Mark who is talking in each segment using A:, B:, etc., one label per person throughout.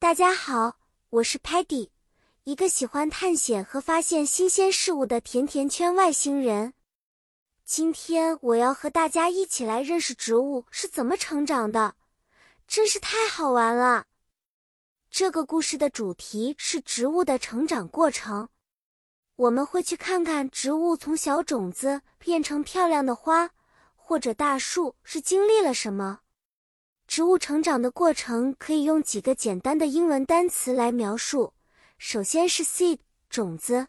A: 大家好，我是 Patty，一个喜欢探险和发现新鲜事物的甜甜圈外星人。今天我要和大家一起来认识植物是怎么成长的，真是太好玩了。这个故事的主题是植物的成长过程，我们会去看看植物从小种子变成漂亮的花或者大树是经历了什么。植物成长的过程可以用几个简单的英文单词来描述。首先是 seed 种子，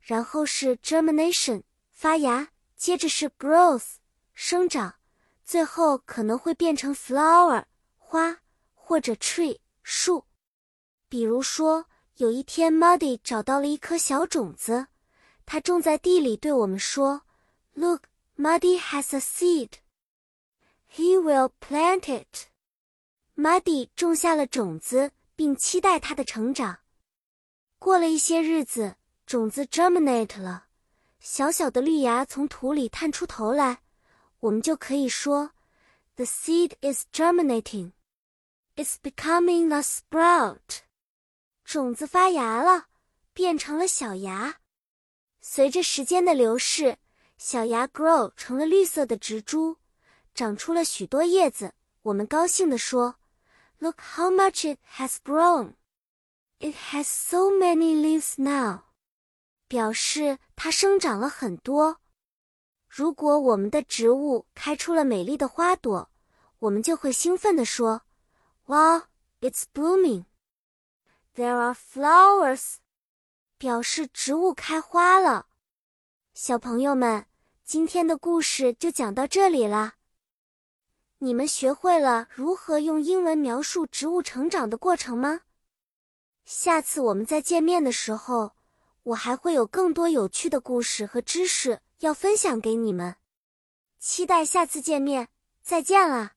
A: 然后是 germination 发芽，接着是 growth 生长，最后可能会变成 flower 花或者 tree 树。比如说，有一天 Muddy 找到了一颗小种子，它种在地里，对我们说：“Look, Muddy has a seed.” He will plant it. Muddy 种下了种子，并期待它的成长。过了一些日子，种子 germinate 了，小小的绿芽从土里探出头来，我们就可以说：“The seed is germinating. It's becoming a sprout.” 种子发芽了，变成了小芽。随着时间的流逝，小芽 grow 成了绿色的植株。长出了许多叶子，我们高兴地说：“Look how much it has grown! It has so many leaves now.” 表示它生长了很多。如果我们的植物开出了美丽的花朵，我们就会兴奋地说：“Wow, it's blooming! There are flowers.” 表示植物开花了。小朋友们，今天的故事就讲到这里了。你们学会了如何用英文描述植物成长的过程吗？下次我们再见面的时候，我还会有更多有趣的故事和知识要分享给你们。期待下次见面，再见了。